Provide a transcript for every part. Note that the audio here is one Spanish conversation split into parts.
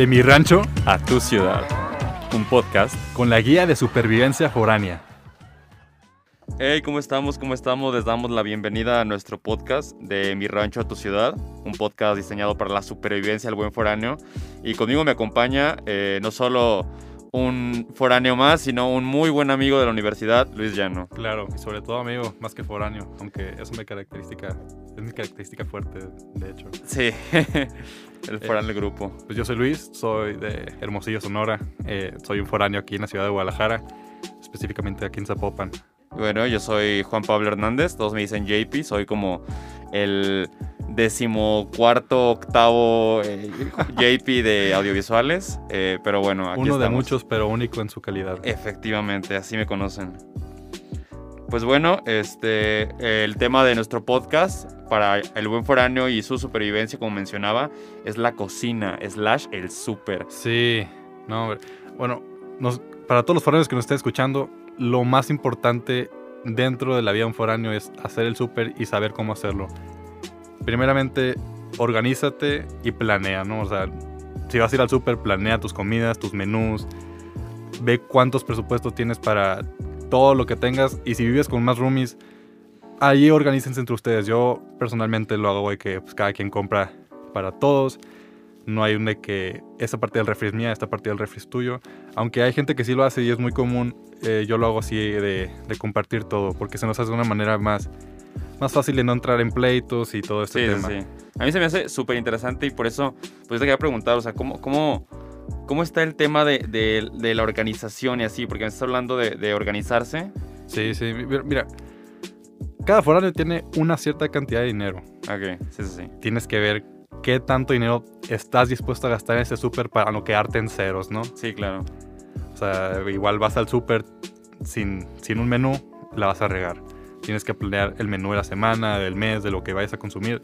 De mi rancho a tu ciudad. Un podcast con la guía de supervivencia foránea. Hey, ¿cómo estamos? ¿Cómo estamos? Les damos la bienvenida a nuestro podcast de Mi Rancho a tu Ciudad, un podcast diseñado para la supervivencia del buen foráneo. Y conmigo me acompaña eh, no solo un foráneo más, sino un muy buen amigo de la universidad, Luis Llano. Claro, y sobre todo amigo, más que foráneo, aunque es una característica, es mi característica fuerte, de hecho. Sí, el foráneo del grupo. Pues yo soy Luis, soy de Hermosillo, Sonora, eh, soy un foráneo aquí en la ciudad de Guadalajara, específicamente aquí en Zapopan. Bueno, yo soy Juan Pablo Hernández, todos me dicen JP, soy como el decimocuarto, octavo eh, JP de audiovisuales, eh, pero bueno, aquí Uno de muchos, pero único en su calidad. Efectivamente, así me conocen. Pues bueno, este, el tema de nuestro podcast para el buen foráneo y su supervivencia, como mencionaba, es la cocina, slash el súper. Sí, no, bueno, para todos los foráneos que nos estén escuchando, lo más importante dentro de la vida de un foráneo es hacer el súper y saber cómo hacerlo primeramente, organízate y planea, ¿no? O sea, si vas a ir al súper, planea tus comidas, tus menús, ve cuántos presupuestos tienes para todo lo que tengas y si vives con más roomies, ahí organícense entre ustedes. Yo personalmente lo hago de que pues, cada quien compra para todos. No hay un de que esta parte del refri es mía, esta parte del refri es tuyo. Aunque hay gente que sí lo hace y es muy común, eh, yo lo hago así de, de compartir todo, porque se nos hace de una manera más más fácil de no entrar en pleitos y todo este tema. Sí, sí. A mí se me hace súper interesante y por eso, pues te quería preguntar, o sea, ¿cómo, cómo, cómo está el tema de, de, la organización y así? Porque me estás hablando de, de organizarse. Sí, sí, mira, cada foráneo tiene una cierta cantidad de dinero. Ok, sí, sí, sí. Tienes que ver qué tanto dinero estás dispuesto a gastar en ese súper para no quedarte en ceros, ¿no? Sí, claro. O sea, igual vas al súper sin, sin un menú, la vas a regar tienes que planear el menú de la semana, del mes, de lo que vayas a consumir.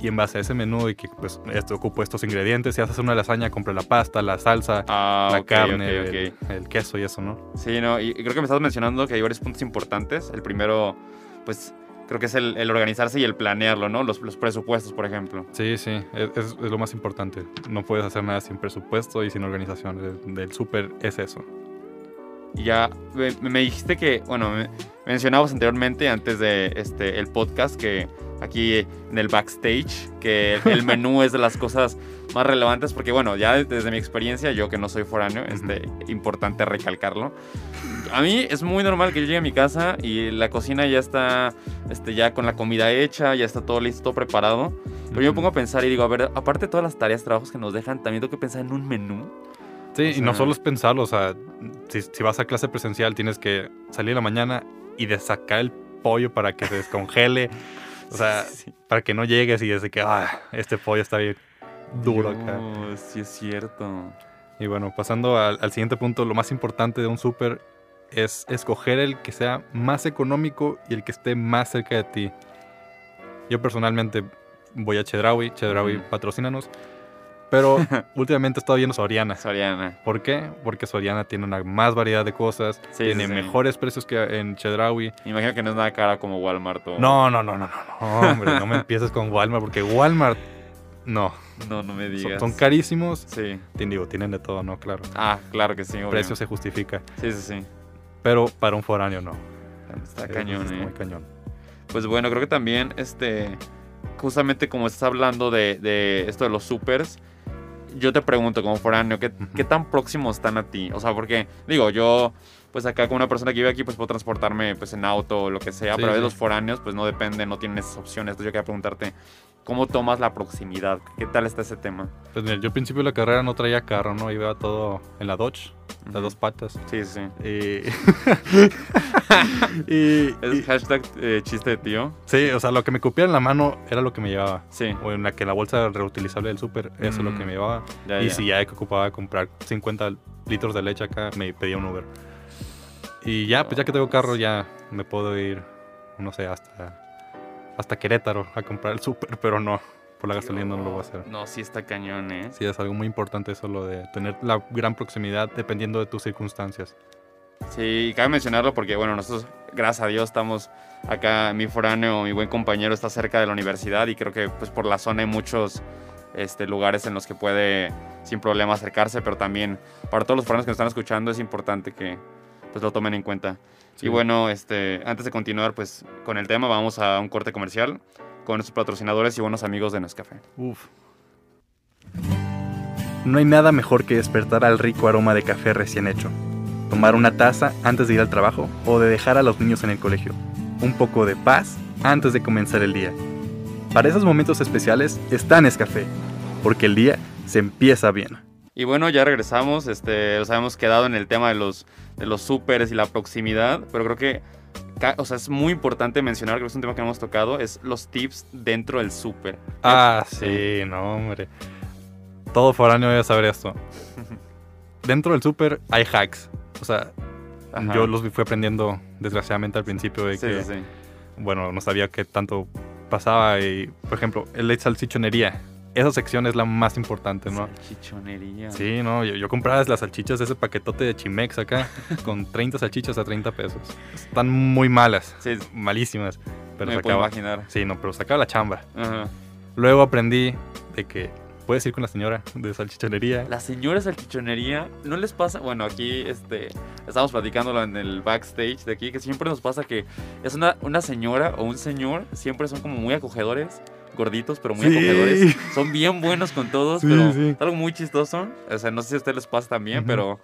Y en base a ese menú y que pues esto ocupo estos ingredientes, si haces una lasaña, compra la pasta, la salsa, ah, la carne, El, queso y eso, ¿no? Sí, no, y creo que me estás mencionando que hay varios puntos importantes. El primero, pues creo que es el, organizarse y el planearlo, ¿no? Los, los presupuestos, por ejemplo. Sí, sí, es, es, lo más importante. No puedes hacer nada sin presupuesto y sin organización. Del, del súper es eso ya me, dijiste que, bueno, mencionabas anteriormente antes de este el podcast que aquí en el backstage que el menú es de las cosas más relevantes porque bueno, ya desde mi experiencia, yo que no soy foráneo, es este, importante recalcarlo. A mí es muy normal que yo llegue a mi casa y la cocina ya está este, ya con la comida hecha, ya está todo listo, todo preparado. Pero yo me pongo a pensar y digo, a ver, aparte de todas las tareas, trabajos que nos dejan, también tengo que pensar en un menú. Sí, y no solo es pensarlo, o sea, si, vas a clase presencial tienes que salir en la mañana y de sacar el pollo para que se descongele, o sea, para que no llegues y desde que, ah, este pollo está bien duro acá. Sí, es cierto. Y bueno, pasando al, al siguiente punto, lo más importante de un súper es escoger el que sea más económico y el que esté más cerca de ti. Yo personalmente voy a Chedraui, Chedraui, patrocínanos. Pero últimamente he estado viendo Soriana. Soriana. ¿Por qué? Porque Soriana tiene una más variedad de cosas, tiene mejores precios que en Chedraui. Imagino que no es nada cara como Walmart. O... No, no, no, no, no, hombre, no me empieces con Walmart porque Walmart, no. No, no me digas. Son, carísimos. Sí. Digo, tienen de todo, ¿no? Claro. Ah, claro que sí. El precio se justifica. Sí, sí, sí. Pero para un foráneo no. Está cañón, ¿eh? Muy cañón. Pues bueno, creo que también, este, justamente como estás hablando de, de esto de los supers, yo te pregunto como foráneo, ¿qué, ¿qué, tan próximos están a ti? O sea, porque, digo, yo, pues acá con una persona que vive aquí, pues puedo transportarme pues en auto o lo que sea, pero a los foráneos, pues no depende, no tienen esas opciones. Entonces yo quería preguntarte, ¿cómo tomas la proximidad? ¿Qué tal está ese tema? Pues mira, yo al principio de la carrera no traía carro, ¿no? Iba todo en la Dodge, las dos patas. Sí, sí. Y... y, ¿Es hashtag eh, chiste de tío? Sí, o sea, lo que me cupiera en la mano era lo que me llevaba. Sí. O en la que la bolsa reutilizable del súper, eso es lo que me llevaba. y si ya que ocupaba comprar 50 litros de leche acá, me pedía un Uber. Y ya, pues ya que tengo carro, ya me puedo ir, no sé, hasta, hasta Querétaro a comprar el súper, pero no, por la gasolina no lo voy a hacer. No, sí está cañón, ¿eh? Sí, es algo muy importante eso, lo de tener la gran proximidad dependiendo de tus circunstancias. Sí, cabe mencionarlo porque, bueno, nosotros, gracias a Dios, estamos acá, mi foráneo, mi buen compañero está cerca de la universidad y creo que pues por la zona hay muchos este, lugares en los que puede sin problema acercarse, pero también para todos los foráneos que nos están escuchando es importante que pues lo tomen en cuenta. Sí. Y bueno, este, antes de continuar pues con el tema, vamos a un corte comercial con nuestros patrocinadores y buenos amigos de Nescafé. Uf. No hay nada mejor que despertar al rico aroma de café recién hecho. Tomar una taza antes de ir al trabajo o de dejar a los niños en el colegio. Un poco de paz antes de comenzar el día. Para esos momentos especiales está Nescafé, porque el día se empieza bien. Y bueno, ya regresamos, este, nos habíamos quedado en el tema de los, de los súperes y la proximidad, pero creo que o sea, es muy importante mencionar, creo que es un tema que no hemos tocado, es los tips dentro del súper. Ah, sí, no, hombre. Todo foráneo debe saber esto. Dentro del súper hay hacks. O sea, Ajá. yo los fui aprendiendo desgraciadamente al principio de Sí, que, sí, bueno, no sabía qué tanto pasaba. Y, por ejemplo, el de salchichonería. Esa sección es la más importante, ¿no? Salchichonería. Sí, no, yo, yo compraba las salchichas de ese paquetote de Chimex acá, con 30 salchichas a 30 pesos. Están muy malas, Sí, malísimas. Pero me puedo sacaba, imaginar. sí, no, pero sacaba la chamba. Ajá. Luego aprendí de que puedes ir con la señora de salchichonería. La señora salchichonería, ¿no les pasa? Bueno, aquí este, estamos platicándolo en el backstage de aquí, que siempre nos pasa que es una, una señora o un señor, siempre son como muy acogedores, gorditos, pero muy Sí. acogedores. Son bien buenos con todos, Sí, pero sí. es algo muy chistoso. O sea, no sé si a ustedes les pasa también, pero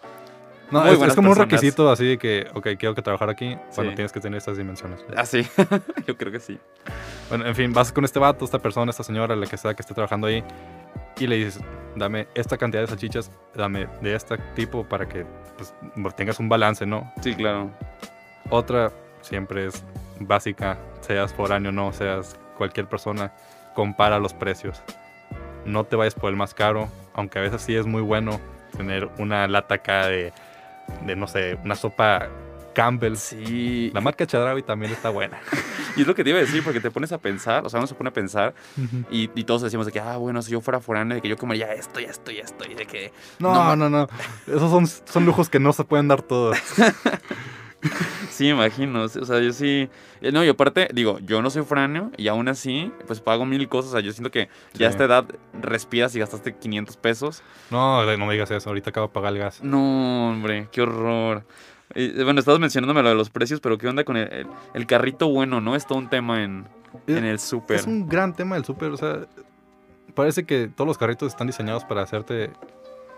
No, es, es como un personas. requisito así de que, ok, quiero que trabajar aquí, bueno, Sí. tienes que tener estas dimensiones. así, yo creo que sí. Bueno, en fin, vas con este vato, esta persona, esta señora, la que sea que esté trabajando ahí, y le dices, dame esta cantidad de salchichas, dame de este tipo para que pues, tengas un balance, ¿no? Sí, claro. Otra siempre es básica, seas foráneo o no, seas cualquier persona, compara los precios. No te vayas por el más caro, aunque a veces sí es muy bueno tener una lata acá de, de no sé, una sopa Campbell. Sí. La marca Chadrawi también está buena. Y es lo que te iba a decir, porque te pones a pensar, o sea, uno se pone a pensar y, y todos decimos de que, ah, bueno, si yo fuera foráneo, de que yo comería esto y esto y esto, y de que No, no, no. Esos son, son lujos que no se pueden dar todos. Sí, imagino. O sea, yo sí. eh, No, y aparte, digo, yo no soy foráneo y aún así, pues pago mil cosas. O sea, yo siento que ya a esta edad respiras y gastaste 500 pesos. No, no me digas eso. Ahorita acabo de pagar el gas. No, hombre, qué horror. Y, bueno, estabas mencionándome lo de los precios, pero ¿qué onda con el, el- el carrito bueno, no? Es todo un tema en, en el súper. Es un gran tema del súper. O sea, parece que todos los carritos están diseñados para hacerte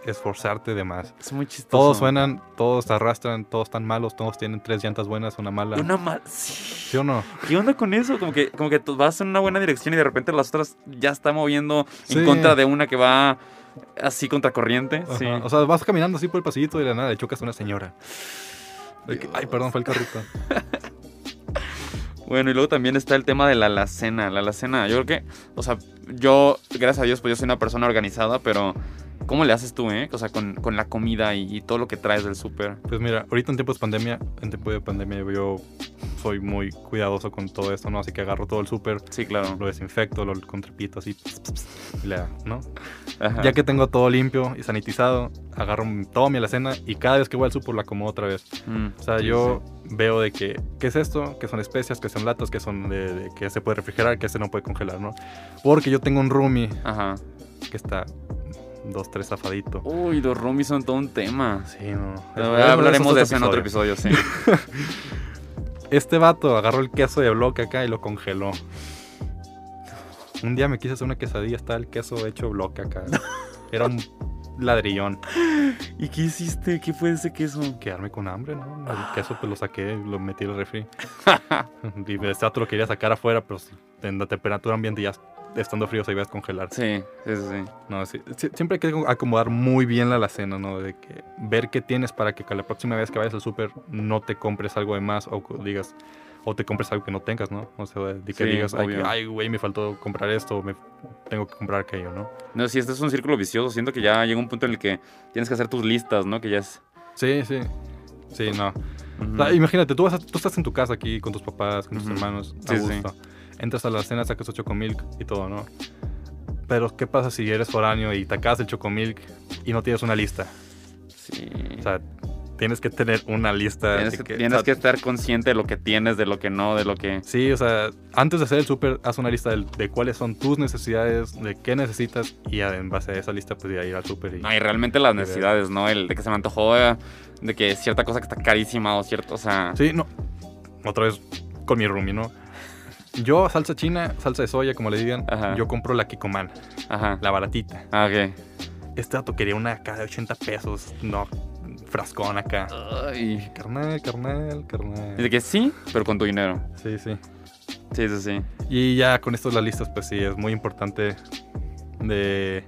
esforzarte de más. Es muy chistoso. Todos suenan, todos arrastran, todos están malos, todos tienen tres llantas buenas, una mala. Una mal. ¿Sí Sí. o no? ¿Qué onda con eso? Como que, como que vas en una buena dirección y de repente las otras ya está moviendo Sí. en contra de una que va así contracorriente. Sí. O sea, vas caminando así por el pasillito y de la nada le chocas a una señora. Ay, perdón, fue el carrito. Bueno, y luego también está el tema de la alacena. La alacena, yo creo que, o sea, yo, gracias a Dios, pues yo soy una persona organizada, pero ¿cómo le haces tú, eh? O sea, con, con la comida y, y todo lo que traes del súper. Pues mira, ahorita en tiempos de pandemia, en tiempo de pandemia yo soy muy cuidadoso con todo esto, ¿no? Así que agarro todo el súper, Sí, claro. lo desinfecto, lo con trapito así, y le- ¿no? Ajá. Ya que tengo todo limpio y sanitizado, agarro toda mi alacena y cada vez que voy al súper la acomodo otra vez. Mm, O sea, sí, yo veo de que, ¿qué es esto? ¿Qué son especias? ¿Qué son latas? ¿Qué son de, de- que se puede refrigerar? ¿Qué se no puede congelar? ¿no? Porque yo tengo un roomie. Ajá. que está dos, tres zafadito. Uy, los roomies son todo un tema. Sí, no. Pero hablaremos de es eso en otro episodio, sí. Este vato agarró el queso de bloque acá y lo congeló. Un día me quise hacer una quesadilla, está el queso hecho bloque acá. Era un ladrillón. ¿Y qué hiciste? ¿Qué fue ese queso? Quedarme con hambre, ¿no? El queso pues lo saqué, lo metí al refri. y este vato lo quería sacar afuera, pero en la temperatura ambiente ya estando frío se iba a descongelar. Sí, sí, sí. No, sí, siempre hay que acomodar muy bien la alacena, ¿no? De que ver qué tienes para que la próxima vez que vayas al súper no te compres algo de más o digas o te compres algo que no tengas, ¿no? O sea, de que Sí, digas, ay, güey, me faltó comprar esto, me tengo que comprar aquello, ¿no? No, sí, este es un círculo vicioso. Siento que ya llega un punto en el que tienes que hacer tus listas, ¿no? Que ya es. Sí, sí. Sí, no. O sea, imagínate, tú, vas a- tú estás en tu casa aquí con tus papás, con tus hermanos, Sí, a sí. gusto. Entras a la cena, sacas tu chocomilk y todo, ¿no? Pero, ¿qué pasa si eres foráneo y te acabas el chocomilk y no tienes una lista? Sí. O sea, tienes que tener una lista. Tienes, de que, tienes o sea, que estar consciente de lo que tienes, de lo que no, de lo que... Sí, o sea, antes de hacer el súper, haz una lista del- de, cuáles son tus necesidades, de qué necesitas, y en base a esa lista, pues ya ir al súper. Y... No, y realmente las necesidades, ¿no? El de que se me antojó, eh, de que cierta cosa que está carísima o cierto, o sea... Sí, no. Otra vez con mi roomie, ¿no? Yo, salsa china, salsa de soya, como le digan, Ajá. yo compro la Kikoman, Ajá. la baratita. Ah, ok. Este dato quería una acá de 80 pesos, no, frascón acá. Ay. Carnal, carnal, carnal. De que sí, pero con tu dinero. Sí, sí. Sí, sí, sí. Y ya con esto de las listas, pues sí, es muy importante de...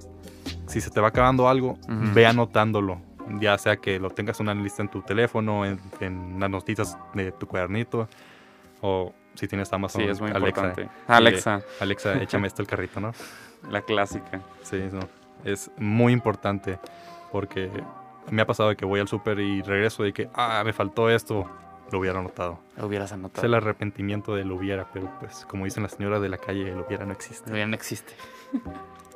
Si se te va acabando algo, ve anotándolo. Ya sea que lo tengas una lista en tu teléfono, en, en las notitas de tu cuadernito, o si tienes Amazon, Sí, es muy Alexa, importante. Alexa, Alexa, échame esto el carrito, ¿no? la clásica. Sí, eso. Es muy importante porque me ha pasado de que voy al súper y regreso de que, ah, me faltó esto, lo hubiera anotado. Lo hubieras Es anotado. el arrepentimiento de lo hubiera, pero pues como dicen las señoras de la calle, el hubiera no existe. Lo ya no existe.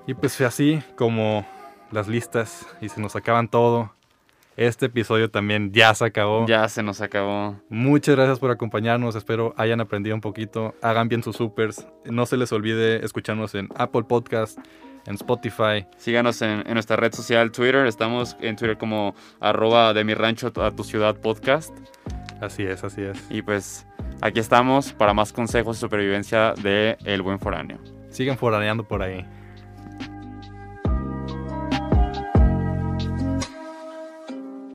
Y pues así como las listas y se nos acaban todo. Este episodio también ya se acabó. Ya se nos acabó. Muchas gracias por acompañarnos. Espero hayan aprendido un poquito. Hagan bien sus supers. No se les olvide escucharnos en Apple Podcast, en Spotify. Síganos en, en nuestra red social Twitter. Estamos en Twitter como arroba de mi rancho a tu ciudad podcast. Así es, así es. Y pues aquí estamos para más consejos de supervivencia de El Buen Foráneo. Sigan foraneando por ahí.